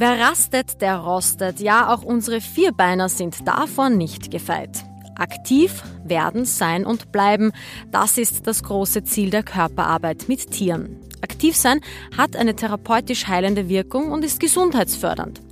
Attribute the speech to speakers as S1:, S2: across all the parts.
S1: Wer rastet, der rostet. Ja, auch unsere Vierbeiner sind davon nicht gefeit. Aktiv werden, sein und bleiben, das ist das große Ziel der Körperarbeit mit Tieren. Aktiv sein hat eine therapeutisch heilende Wirkung und ist gesundheitsfördernd.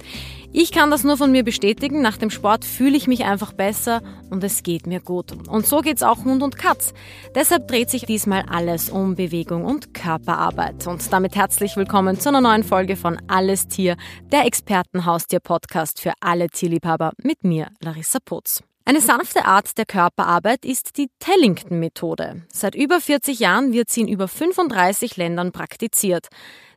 S1: Ich kann das nur von mir bestätigen. Nach dem Sport fühle ich mich einfach besser und es geht mir gut. Und so geht's auch Hund und Katz. Deshalb dreht sich diesmal alles um Bewegung und Körperarbeit. Und damit herzlich willkommen zu einer neuen Folge von Alles Tier, der Expertenhaustier-Podcast für alle Tierliebhaber mit mir, Larissa Putz. Eine sanfte Art der Körperarbeit ist die Tellington-Methode. Seit über 40 Jahren wird sie in über 35 Ländern praktiziert.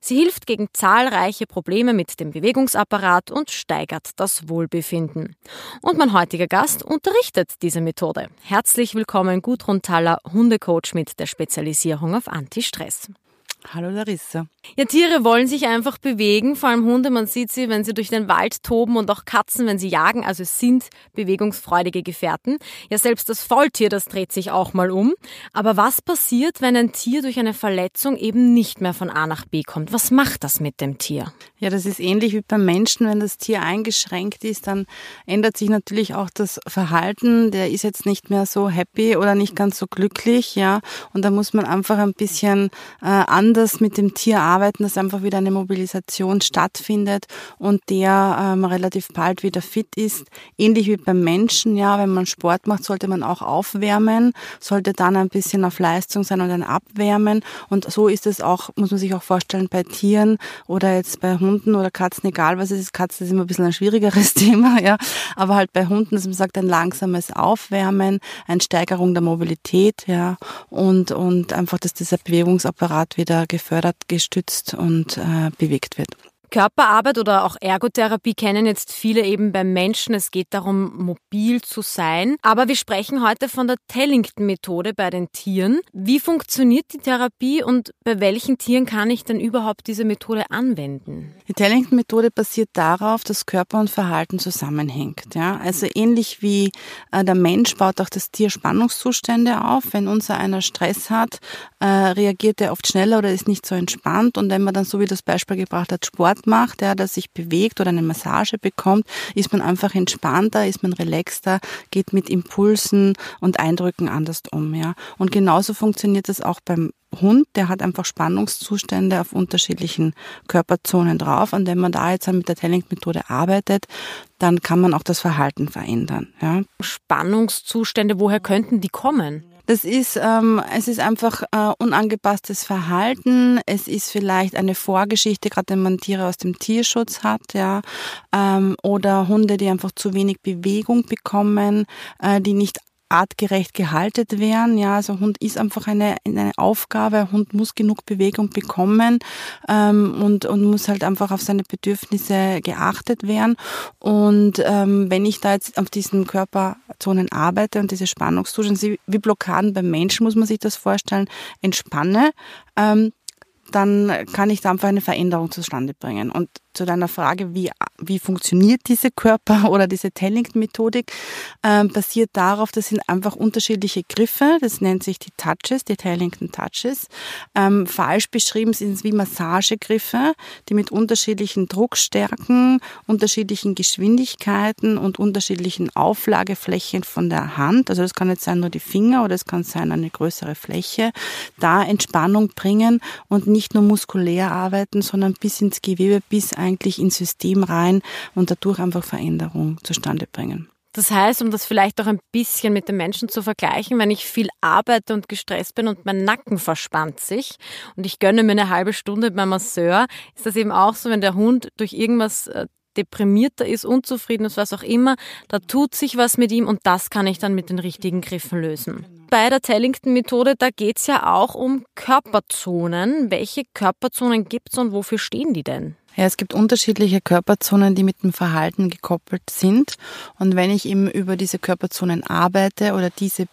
S1: Sie hilft gegen zahlreiche Probleme mit dem Bewegungsapparat und steigert das Wohlbefinden. Und mein heutiger Gast unterrichtet diese Methode. Herzlich willkommen Gudrun Thaler, Hundecoach mit der Spezialisierung auf Anti-Stress.
S2: Hallo Larissa.
S1: Ja, Tiere wollen sich einfach bewegen, vor allem Hunde, man sieht sie, wenn sie durch den Wald toben und auch Katzen, wenn sie jagen, also es sind bewegungsfreudige Gefährten. Ja, selbst das Faultier, das dreht sich auch mal um. Aber was passiert, wenn ein Tier durch eine Verletzung eben nicht mehr von A nach B kommt? Was macht das mit dem Tier?
S2: Ja, das ist ähnlich wie beim Menschen. Wenn das Tier eingeschränkt ist, dann ändert sich natürlich auch das Verhalten. Der ist jetzt nicht mehr so happy oder nicht ganz so glücklich, ja. Und da muss man einfach ein bisschen äh, anders mit dem Tier arbeiten, dass einfach wieder eine Mobilisation stattfindet und der ähm, relativ bald wieder fit ist. Ähnlich wie beim Menschen, ja. Wenn man Sport macht, sollte man auch aufwärmen, sollte dann ein bisschen auf Leistung sein und dann abwärmen. Und so ist es auch, muss man sich auch vorstellen, bei Tieren oder jetzt bei Hunden oder Katzen, egal was es ist, Katzen ist immer ein bisschen ein schwierigeres Thema, ja. Aber halt bei Hunden, dass man sagt, ein langsames Aufwärmen, eine Steigerung der Mobilität, ja. Und, und einfach, dass dieser Bewegungsapparat wieder gefördert, gestützt und äh, bewegt wird.
S1: Körperarbeit oder auch Ergotherapie kennen jetzt viele eben beim Menschen. Es geht darum, mobil zu sein. Aber wir sprechen heute von der Tellington-Methode bei den Tieren. Wie funktioniert die Therapie und bei welchen Tieren kann ich denn überhaupt diese Methode anwenden?
S2: Die Tellington-Methode basiert darauf, dass Körper und Verhalten zusammenhängt. Ja? Also ähnlich wie äh, der Mensch baut auch das Tier Spannungszustände auf. Wenn unser einer Stress hat, äh, reagiert er oft schneller oder ist nicht so entspannt. Und wenn man dann, so wie das Beispiel gebracht hat, Sport macht, ja, dass sich bewegt oder eine Massage bekommt, ist man einfach entspannter, ist man relaxter, geht mit Impulsen und Eindrücken anders um, ja. Und genauso funktioniert das auch beim Hund, der hat einfach Spannungszustände auf unterschiedlichen Körperzonen drauf. Und wenn man da jetzt mit der Telling-Methode arbeitet, dann kann man auch das Verhalten verändern. Ja.
S1: Spannungszustände, woher könnten die kommen?
S2: Das ist, ähm, es ist einfach äh, unangepasstes Verhalten. Es ist vielleicht eine Vorgeschichte, gerade wenn man Tiere aus dem Tierschutz hat, ja, ähm, oder Hunde, die einfach zu wenig Bewegung bekommen, äh, die nicht artgerecht gehalten werden. Ja, also Hund ist einfach eine, eine Aufgabe. Hund muss genug Bewegung bekommen ähm, und, und muss halt einfach auf seine Bedürfnisse geachtet werden. Und ähm, wenn ich da jetzt auf diesen Körperzonen arbeite und diese Spannungszustände, wie Blockaden beim Menschen, muss man sich das vorstellen, entspanne, ähm, dann kann ich da einfach eine Veränderung zustande bringen. Und zu deiner Frage, wie, wie funktioniert diese Körper- oder diese Tellington-Methodik, ähm, basiert darauf, das sind einfach unterschiedliche Griffe, das nennt sich die Touches, die Tellington Touches. Ähm, falsch beschrieben sind es wie Massagegriffe, die mit unterschiedlichen Druckstärken, unterschiedlichen Geschwindigkeiten und unterschiedlichen Auflageflächen von der Hand, also das kann jetzt sein nur die Finger oder es kann sein eine größere Fläche, da Entspannung bringen und nicht nur muskulär arbeiten, sondern bis ins Gewebe, bis eigentlich ins System rein und dadurch einfach Veränderung zustande bringen.
S1: Das heißt, um das vielleicht auch ein bisschen mit den Menschen zu vergleichen, wenn ich viel arbeite und gestresst bin und mein Nacken verspannt sich und ich gönne mir eine halbe Stunde beim Masseur, ist das eben auch so, wenn der Hund durch irgendwas äh, deprimierter ist, unzufrieden ist, was auch immer, da tut sich was mit ihm und das kann ich dann mit den richtigen Griffen lösen. Bei der Tellington-Methode, da geht's ja auch um Körperzonen. Welche Körperzonen gibt's und wofür stehen die denn?
S2: Ja, es gibt unterschiedliche Körperzonen, die mit dem Verhalten gekoppelt sind. Und wenn ich eben über diese Körperzonen arbeite oder diese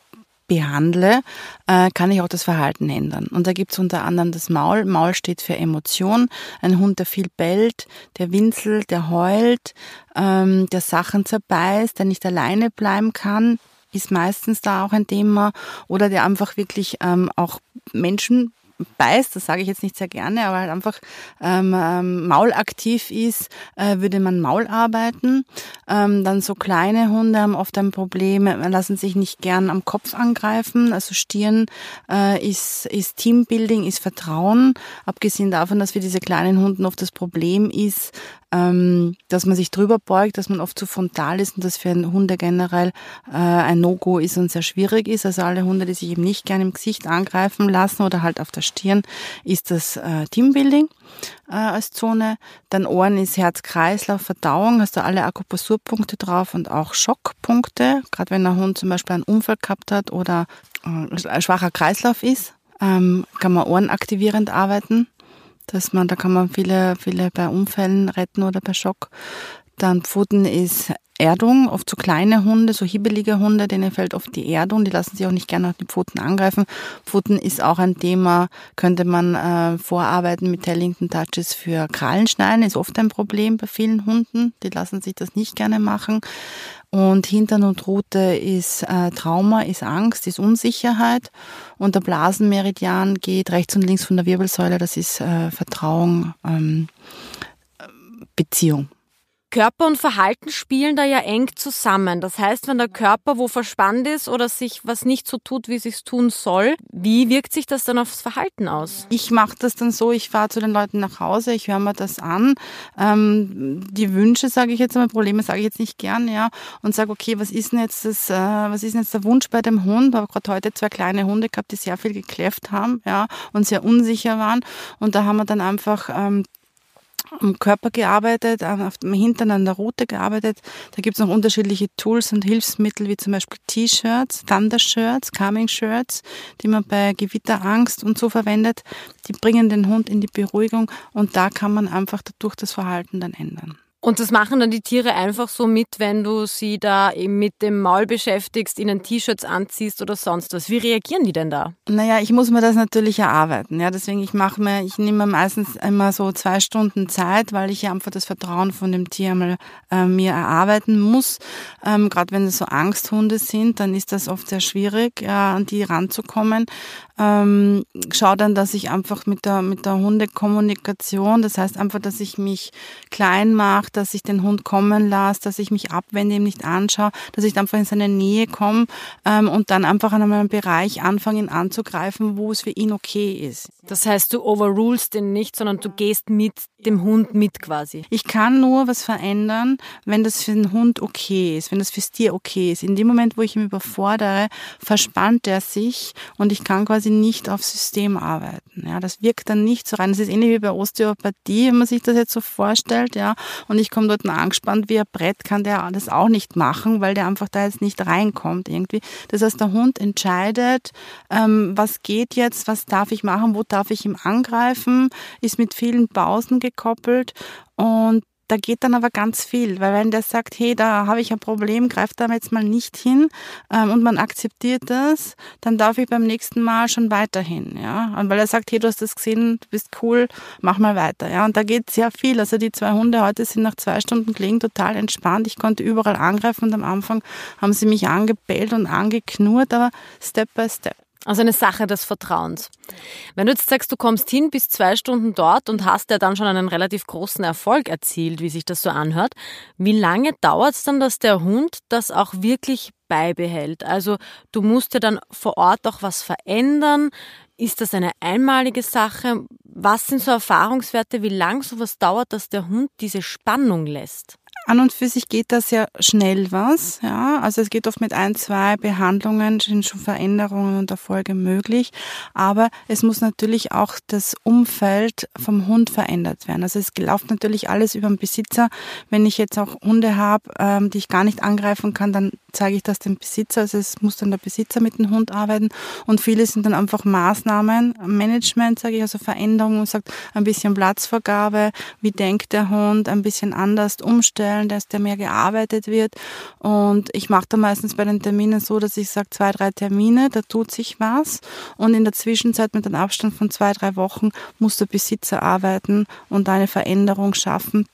S2: behandle, äh, kann ich auch das Verhalten ändern. Und da gibt's unter anderem das Maul. Maul steht für Emotion. Ein Hund, der viel bellt, der winselt, der heult, ähm, der Sachen zerbeißt, der nicht alleine bleiben kann, ist meistens da auch ein Thema. Oder der einfach wirklich ähm, auch Menschen beißt, das sage ich jetzt nicht sehr gerne, aber halt einfach ähm, ähm, maulaktiv ist, äh, würde man Maul arbeiten. Ähm, dann so kleine Hunde haben oft ein Problem, lassen sich nicht gern am Kopf angreifen. Also Stirn äh, ist, ist Teambuilding, ist Vertrauen. Abgesehen davon, dass für diese kleinen Hunden oft das Problem ist, ähm, dass man sich drüber beugt, dass man oft zu frontal ist und das für einen Hunde generell äh, ein No-Go ist und sehr schwierig ist. Also alle Hunde, die sich eben nicht gerne im Gesicht angreifen lassen oder halt auf der Stirn, ist das äh, Teambuilding äh, als Zone. Dann Ohren ist Herz, Kreislauf, Verdauung, hast du alle Akupressurpunkte drauf und auch Schockpunkte. Gerade wenn ein Hund zum Beispiel einen Unfall gehabt hat oder äh, ein schwacher Kreislauf ist, ähm, kann man ohrenaktivierend arbeiten dass man, da kann man viele, viele bei Unfällen retten oder bei Schock. Dann Pfoten ist Erdung, oft so kleine Hunde, so hibbelige Hunde, denen fällt oft die Erdung, die lassen sich auch nicht gerne auf die Pfoten angreifen. Pfoten ist auch ein Thema, könnte man äh, vorarbeiten mit Tellington Touches für Krallenschneiden, ist oft ein Problem bei vielen Hunden, die lassen sich das nicht gerne machen. Und Hintern und Rute ist äh, Trauma, ist Angst, ist Unsicherheit. Und der Blasenmeridian geht rechts und links von der Wirbelsäule, das ist äh, Vertrauen, ähm, Beziehung.
S1: Körper und Verhalten spielen da ja eng zusammen. Das heißt, wenn der Körper wo verspannt ist oder sich was nicht so tut, wie es tun soll, wie wirkt sich das dann aufs Verhalten aus?
S2: Ich mache das dann so, ich fahre zu den Leuten nach Hause, ich höre mir das an. Ähm, die Wünsche, sage ich jetzt einmal, Probleme sage ich jetzt nicht gern, ja, und sage, okay, was ist denn jetzt das, äh, was ist denn jetzt der Wunsch bei dem Hund? Ich habe gerade heute zwei kleine Hunde gehabt, die sehr viel gekläfft haben, ja, und sehr unsicher waren. Und da haben wir dann einfach ähm, am Körper gearbeitet, auf dem Hintern an der Rute gearbeitet. Da gibt es noch unterschiedliche Tools und Hilfsmittel, wie zum Beispiel T-Shirts, Thunder-Shirts, Calming-Shirts, die man bei Gewitterangst und so verwendet. Die bringen den Hund in die Beruhigung und da kann man einfach dadurch das Verhalten dann ändern.
S1: Und das machen dann die Tiere einfach so mit, wenn du sie da eben mit dem Maul beschäftigst, ihnen T-Shirts anziehst oder sonst was. Wie reagieren die denn da?
S2: Naja, ich muss mir das natürlich erarbeiten. Ja, deswegen ich mache mir, ich nehme meistens immer so zwei Stunden Zeit, weil ich einfach das Vertrauen von dem Tier einmal äh, mir erarbeiten muss. Ähm, Gerade wenn es so Angsthunde sind, dann ist das oft sehr schwierig, ja, an die ranzukommen ähm, schaue dann, dass ich einfach mit der, mit der Hundekommunikation, das heißt einfach, dass ich mich klein mache, dass ich den Hund kommen lasse, dass ich mich abwende, ihm nicht anschaue, dass ich einfach in seine Nähe komme ähm, und dann einfach an einem Bereich anfange, ihn anzugreifen, wo es für ihn okay ist.
S1: Das heißt, du overrulest ihn nicht, sondern du gehst mit dem Hund mit quasi.
S2: Ich kann nur was verändern, wenn das für den Hund okay ist, wenn das fürs Tier okay ist. In dem Moment, wo ich ihn überfordere, verspannt er sich und ich kann quasi nicht auf System arbeiten. Ja, das wirkt dann nicht so rein. Das ist ähnlich wie bei Osteopathie, wenn man sich das jetzt so vorstellt, ja. Und ich komme dort angespannt wie ein Brett, kann der das auch nicht machen, weil der einfach da jetzt nicht reinkommt irgendwie. Das heißt, der Hund entscheidet, ähm, was geht jetzt, was darf ich machen, wo darf ich ihm angreifen, ist mit vielen Pausen gekoppelt und da geht dann aber ganz viel, weil wenn der sagt, hey, da habe ich ein Problem, greift da jetzt mal nicht hin ähm, und man akzeptiert das, dann darf ich beim nächsten Mal schon weiterhin, ja. Und weil er sagt, hey, du hast das gesehen, du bist cool, mach mal weiter, ja. Und da geht sehr viel. Also die zwei Hunde heute sind nach zwei Stunden gelegen total entspannt. Ich konnte überall angreifen und am Anfang haben sie mich angebellt und angeknurrt, aber Step by Step.
S1: Also eine Sache des Vertrauens. Wenn du jetzt sagst, du kommst hin, bist zwei Stunden dort und hast ja dann schon einen relativ großen Erfolg erzielt, wie sich das so anhört, wie lange dauert es dann, dass der Hund das auch wirklich beibehält? Also du musst ja dann vor Ort auch was verändern. Ist das eine einmalige Sache? Was sind so Erfahrungswerte, wie lang sowas dauert, dass der Hund diese Spannung lässt?
S2: An und für sich geht das ja schnell was, ja. Also es geht oft mit ein, zwei Behandlungen sind schon Veränderungen und Erfolge möglich. Aber es muss natürlich auch das Umfeld vom Hund verändert werden. Also es läuft natürlich alles über den Besitzer. Wenn ich jetzt auch Hunde habe, ähm, die ich gar nicht angreifen kann, dann zeige ich das dem Besitzer. Also es muss dann der Besitzer mit dem Hund arbeiten. Und viele sind dann einfach Maßnahmen, Management, sage ich, also Veränderungen und sagt ein bisschen Platzvergabe, wie denkt der Hund, ein bisschen anders umstellen Stellen, dass der mehr gearbeitet wird. Und ich mache da meistens bei den Terminen so, dass ich sage, zwei, drei Termine, da tut sich was. Und in der Zwischenzeit mit einem Abstand von zwei, drei Wochen muss der Besitzer arbeiten und eine Veränderung schaffen.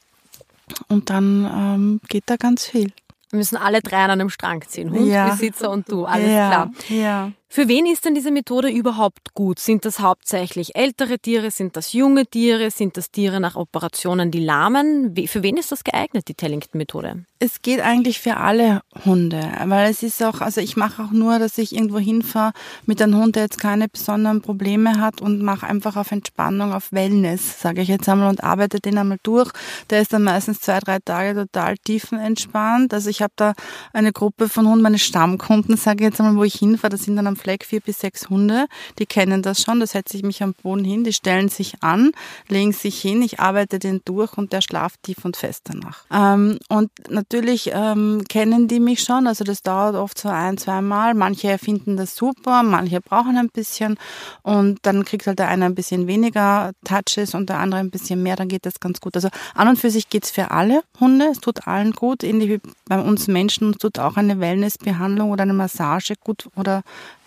S2: Und dann ähm, geht da ganz viel.
S1: Wir müssen alle drei an einem Strang ziehen. Hund, ja. Besitzer und du, alles
S2: ja,
S1: klar.
S2: Ja.
S1: Für wen ist denn diese Methode überhaupt gut? Sind das hauptsächlich ältere Tiere? Sind das junge Tiere? Sind das Tiere nach Operationen, die lahmen? Für wen ist das geeignet, die Tellington-Methode?
S2: Es geht eigentlich für alle Hunde, weil es ist auch, also ich mache auch nur, dass ich irgendwo hinfahre mit einem Hund, der jetzt keine besonderen Probleme hat und mache einfach auf Entspannung, auf Wellness, sage ich jetzt einmal, und arbeite den einmal durch. Der ist dann meistens zwei, drei Tage total tiefenentspannt. Also ich habe da eine Gruppe von Hunden, meine Stammkunden, sage ich jetzt einmal, wo ich hinfahre, das sind dann am Fleck vier bis sechs Hunde, die kennen das schon, da setze ich mich am Boden hin, die stellen sich an, legen sich hin, ich arbeite den durch und der schlaft tief und fest danach. Ähm, und natürlich ähm, kennen die mich schon, also das dauert oft so ein, zwei Mal. Manche finden das super, manche brauchen ein bisschen und dann kriegt halt der eine ein bisschen weniger Touches und der andere ein bisschen mehr, dann geht das ganz gut. Also an und für sich geht's für alle Hunde, es tut allen gut, ähnlich wie bei uns Menschen, uns tut auch eine Wellnessbehandlung oder eine Massage gut oder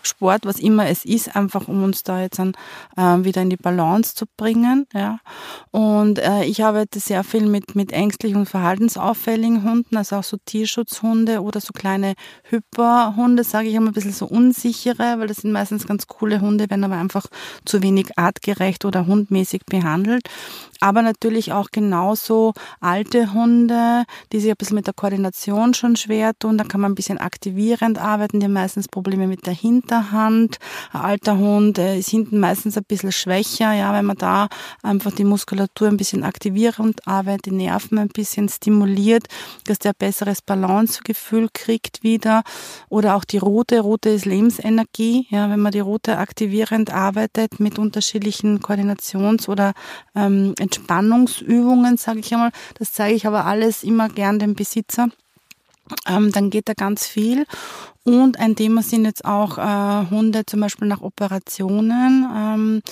S2: Sport, was immer es ist, einfach um uns da jetzt dann äh, wieder in die Balance zu bringen. Ja. Und äh, ich arbeite sehr viel mit, mit ängstlichen und verhaltensauffälligen Hunden, also auch so Tierschutzhunde oder so kleine Hyperhunde, sage ich immer ein bisschen so unsichere, weil das sind meistens ganz coole Hunde, werden aber einfach zu wenig artgerecht oder hundmäßig behandelt aber natürlich auch genauso alte Hunde, die sich ein bisschen mit der Koordination schon schwer tun. Da kann man ein bisschen aktivierend arbeiten, die haben meistens Probleme mit der Hinterhand. Ein alter Hund ist hinten meistens ein bisschen schwächer, ja, wenn man da einfach die Muskulatur ein bisschen aktivierend arbeitet, die Nerven ein bisschen stimuliert, dass der besseres Balancegefühl kriegt wieder. Oder auch die Route. Route ist Lebensenergie, ja, wenn man die Route aktivierend arbeitet mit unterschiedlichen Koordinations- oder ähm, Entspannungsübungen, sage ich einmal. Das zeige ich aber alles immer gern dem Besitzer. Ähm, dann geht da ganz viel. Und ein Thema sind jetzt auch äh, Hunde zum Beispiel nach Operationen, ähm,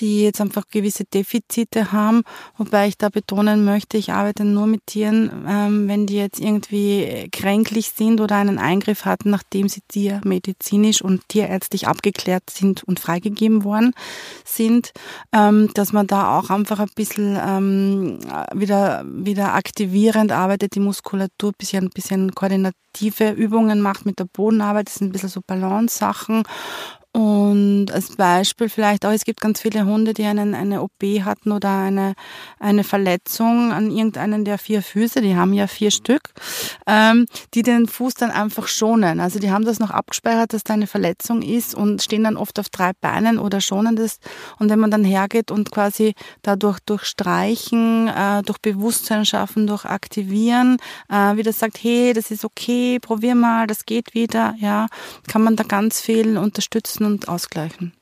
S2: die jetzt einfach gewisse Defizite haben. Wobei ich da betonen möchte, ich arbeite nur mit Tieren, ähm, wenn die jetzt irgendwie kränklich sind oder einen Eingriff hatten, nachdem sie tiermedizinisch und tierärztlich abgeklärt sind und freigegeben worden sind, ähm, dass man da auch einfach ein bisschen ähm, wieder, wieder aktivierend arbeitet, die Muskulatur, bisschen, ein bisschen koordinative Übungen macht mit der Boden Bodenarbeit, das sind ein bisschen so Balance-Sachen und als Beispiel vielleicht auch, es gibt ganz viele Hunde, die einen, eine OP hatten oder eine, eine Verletzung an irgendeinen der vier Füße, die haben ja vier Stück, ähm, die den Fuß dann einfach schonen. Also die haben das noch abgespeichert, dass da eine Verletzung ist und stehen dann oft auf drei Beinen oder schonen das. Und wenn man dann hergeht und quasi dadurch durch Streichen, äh, durch Bewusstsein schaffen, durch Aktivieren, äh, wieder sagt, hey, das ist okay, probier mal, das geht wieder, ja, kann man da ganz viel unterstützen und ausgleichen.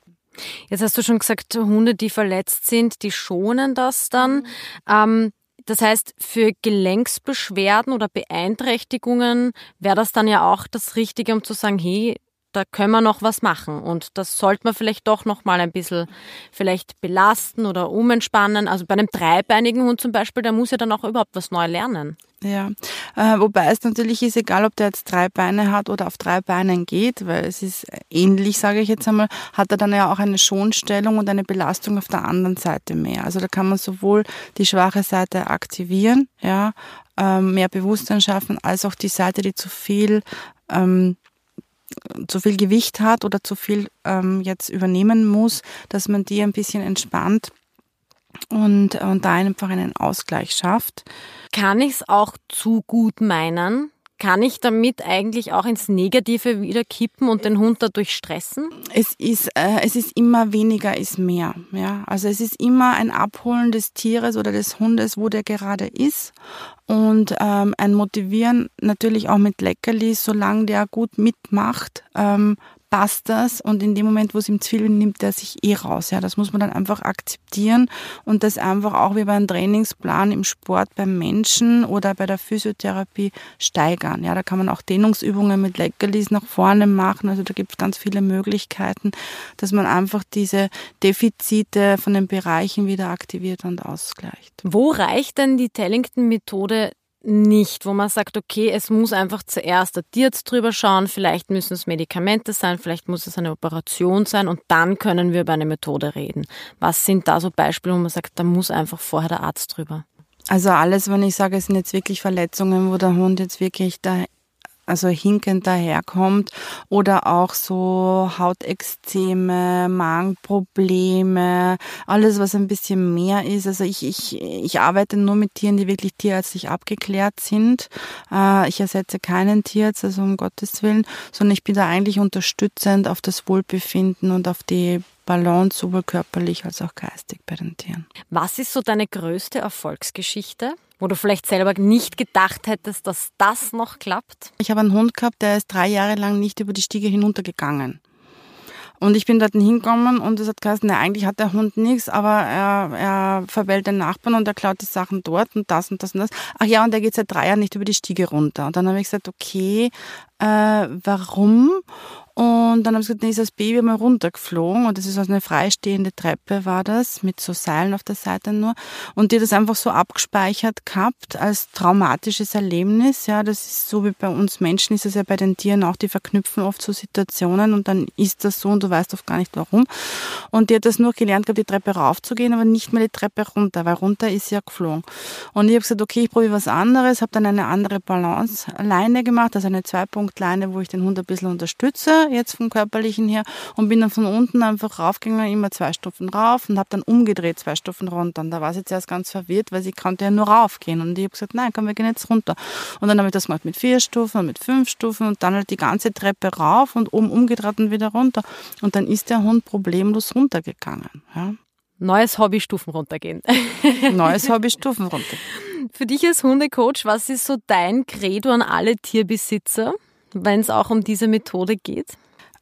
S1: Jetzt hast du schon gesagt, Hunde, die verletzt sind, die schonen das dann. Mhm. Ähm, das heißt, für Gelenksbeschwerden oder Beeinträchtigungen wäre das dann ja auch das Richtige, um zu sagen, hey, da können wir noch was machen und das sollte man vielleicht doch noch mal ein bisschen vielleicht belasten oder umentspannen. Also bei einem dreibeinigen Hund zum Beispiel, der muss ja dann auch überhaupt was neu lernen.
S2: Ja, äh, wobei es natürlich ist, egal ob der jetzt drei Beine hat oder auf drei Beinen geht, weil es ist ähnlich, sage ich jetzt einmal, hat er dann ja auch eine Schonstellung und eine Belastung auf der anderen Seite mehr. Also da kann man sowohl die schwache Seite aktivieren, ja, ähm, mehr Bewusstsein schaffen, als auch die Seite, die zu viel ähm, zu viel Gewicht hat oder zu viel ähm, jetzt übernehmen muss, dass man die ein bisschen entspannt und, und da einfach einen Ausgleich schafft.
S1: Kann ich es auch zu gut meinen? Kann ich damit eigentlich auch ins Negative wieder kippen und den Hund dadurch stressen?
S2: Es ist, äh, es ist immer weniger ist mehr. Ja? Also es ist immer ein Abholen des Tieres oder des Hundes, wo der gerade ist. Und ähm, ein Motivieren natürlich auch mit Leckerlis, solange der gut mitmacht, ähm, passt das und in dem Moment, wo es ihm viel nimmt er sich eh raus. Ja, das muss man dann einfach akzeptieren und das einfach auch wie beim Trainingsplan im Sport beim Menschen oder bei der Physiotherapie steigern. Ja, da kann man auch Dehnungsübungen mit Leckerlis nach vorne machen. Also da gibt es ganz viele Möglichkeiten, dass man einfach diese Defizite von den Bereichen wieder aktiviert und ausgleicht.
S1: Wo reicht denn die Tellington-Methode nicht, wo man sagt, okay, es muss einfach zuerst der Tierarzt drüber schauen, vielleicht müssen es Medikamente sein, vielleicht muss es eine Operation sein und dann können wir über eine Methode reden. Was sind da so Beispiele, wo man sagt, da muss einfach vorher der Arzt drüber?
S2: Also alles, wenn ich sage, es sind jetzt wirklich Verletzungen, wo der Hund jetzt wirklich da also hinkend daherkommt oder auch so Hautexzeme, Magenprobleme, alles was ein bisschen mehr ist. Also ich, ich, ich arbeite nur mit Tieren, die wirklich tierärztlich abgeklärt sind. Äh, ich ersetze keinen Tierarzt, also um Gottes Willen, sondern ich bin da eigentlich unterstützend auf das Wohlbefinden und auf die Balance sowohl körperlich als auch geistig bei den Tieren.
S1: Was ist so deine größte Erfolgsgeschichte? Wo du vielleicht selber nicht gedacht hättest, dass das noch klappt?
S2: Ich habe einen Hund gehabt, der ist drei Jahre lang nicht über die Stiege hinuntergegangen. Und ich bin dort hingekommen und es hat geheißen, na, eigentlich hat der Hund nichts, aber er, er verwählt den Nachbarn und er klaut die Sachen dort und das und das und das. Ach ja, und er geht seit drei Jahren nicht über die Stiege runter. Und dann habe ich gesagt, okay, äh, warum? Und dann habe ich gesagt, nee, ist das Baby mal runtergeflogen und das ist also eine freistehende Treppe war das, mit so Seilen auf der Seite nur. Und die hat das einfach so abgespeichert gehabt als traumatisches Erlebnis. Ja, das ist so wie bei uns Menschen ist es ja bei den Tieren auch, die verknüpfen oft so Situationen und dann ist das so und du weißt oft gar nicht warum. Und die hat das nur gelernt gehabt, die Treppe raufzugehen, aber nicht mehr die Treppe runter, weil runter ist sie ja geflogen. Und ich habe gesagt, okay, ich probiere was anderes, habe dann eine andere Balance-Leine gemacht, also eine Zweipunktleine, wo ich den Hund ein bisschen unterstütze jetzt vom körperlichen her und bin dann von unten einfach raufgegangen, immer zwei Stufen rauf und habe dann umgedreht zwei Stufen runter. Und da war sie zuerst ganz verwirrt, weil sie konnte ja nur raufgehen. Und ich habe gesagt, nein, komm, wir gehen jetzt runter. Und dann habe ich das gemacht mit vier Stufen und mit fünf Stufen und dann halt die ganze Treppe rauf und oben umgedreht und wieder runter. Und dann ist der Hund problemlos runtergegangen. Ja.
S1: Neues Hobby Stufen runtergehen.
S2: Neues Hobby Stufen runter.
S1: Für dich als Hundecoach, was ist so dein Credo an alle Tierbesitzer? Wenn es auch um diese Methode geht?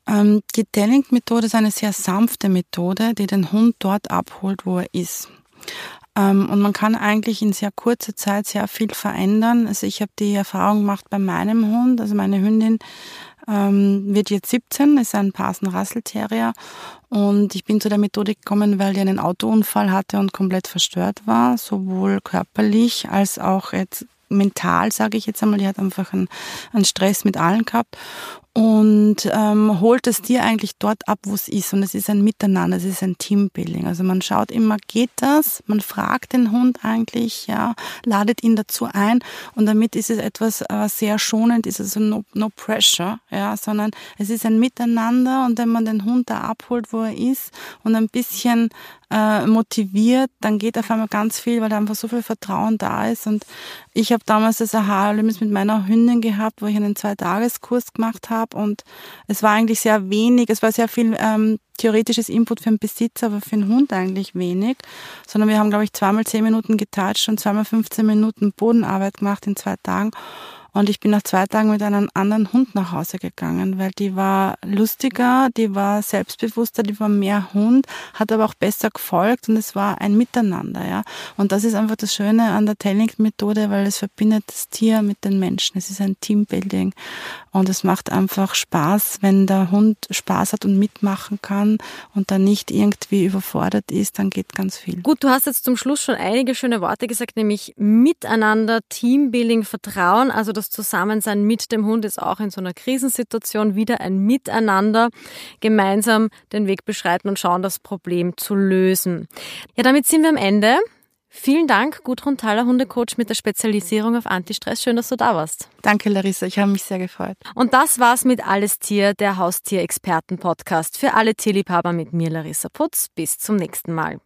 S2: Ähm, die Telling-Methode ist eine sehr sanfte Methode, die den Hund dort abholt, wo er ist. Ähm, und man kann eigentlich in sehr kurzer Zeit sehr viel verändern. Also ich habe die Erfahrung gemacht bei meinem Hund, also meine Hündin ähm, wird jetzt 17, ist ein Parsen Russell Terrier und ich bin zu der Methode gekommen, weil die einen Autounfall hatte und komplett verstört war, sowohl körperlich als auch jetzt mental, sage ich jetzt einmal. Die hat einfach einen, einen Stress mit allen gehabt und ähm, holt das Tier eigentlich dort ab, wo es ist. Und es ist ein Miteinander, es ist ein Teambuilding. Also man schaut immer, geht das? Man fragt den Hund eigentlich, ja, ladet ihn dazu ein. Und damit ist es etwas äh, sehr schonend, ist also no, no pressure, ja, sondern es ist ein Miteinander. Und wenn man den Hund da abholt, wo er ist und ein bisschen äh, motiviert, dann geht auf einmal ganz viel, weil da einfach so viel Vertrauen da ist. Und ich habe damals das Aha-Erlebnis mit meiner Hündin gehabt, wo ich einen Zweitageskurs gemacht habe habe und es war eigentlich sehr wenig, es war sehr viel ähm, theoretisches Input für einen Besitzer, aber für einen Hund eigentlich wenig, sondern wir haben, glaube ich, zweimal zehn Minuten getatscht und zweimal 15 Minuten Bodenarbeit gemacht in zwei Tagen und ich bin nach zwei Tagen mit einem anderen Hund nach Hause gegangen, weil die war lustiger, die war selbstbewusster, die war mehr Hund, hat aber auch besser gefolgt und es war ein Miteinander, ja. Und das ist einfach das Schöne an der Telling-Methode, weil es verbindet das Tier mit den Menschen. Es ist ein Teambuilding und es macht einfach Spaß, wenn der Hund Spaß hat und mitmachen kann und dann nicht irgendwie überfordert ist, dann geht ganz viel.
S1: Gut, du hast jetzt zum Schluss schon einige schöne Worte gesagt, nämlich Miteinander, Teambuilding, Vertrauen, also das das Zusammensein mit dem Hund ist auch in so einer Krisensituation wieder ein Miteinander, gemeinsam den Weg beschreiten und schauen, das Problem zu lösen. Ja, damit sind wir am Ende. Vielen Dank, Gudrun Thaler, Hundecoach mit der Spezialisierung auf Antistress. Schön, dass du da warst.
S2: Danke, Larissa. Ich habe mich sehr gefreut.
S1: Und das war's mit Alles Tier, der Haustierexperten-Podcast für alle Tierliebhaber mit mir, Larissa Putz. Bis zum nächsten Mal.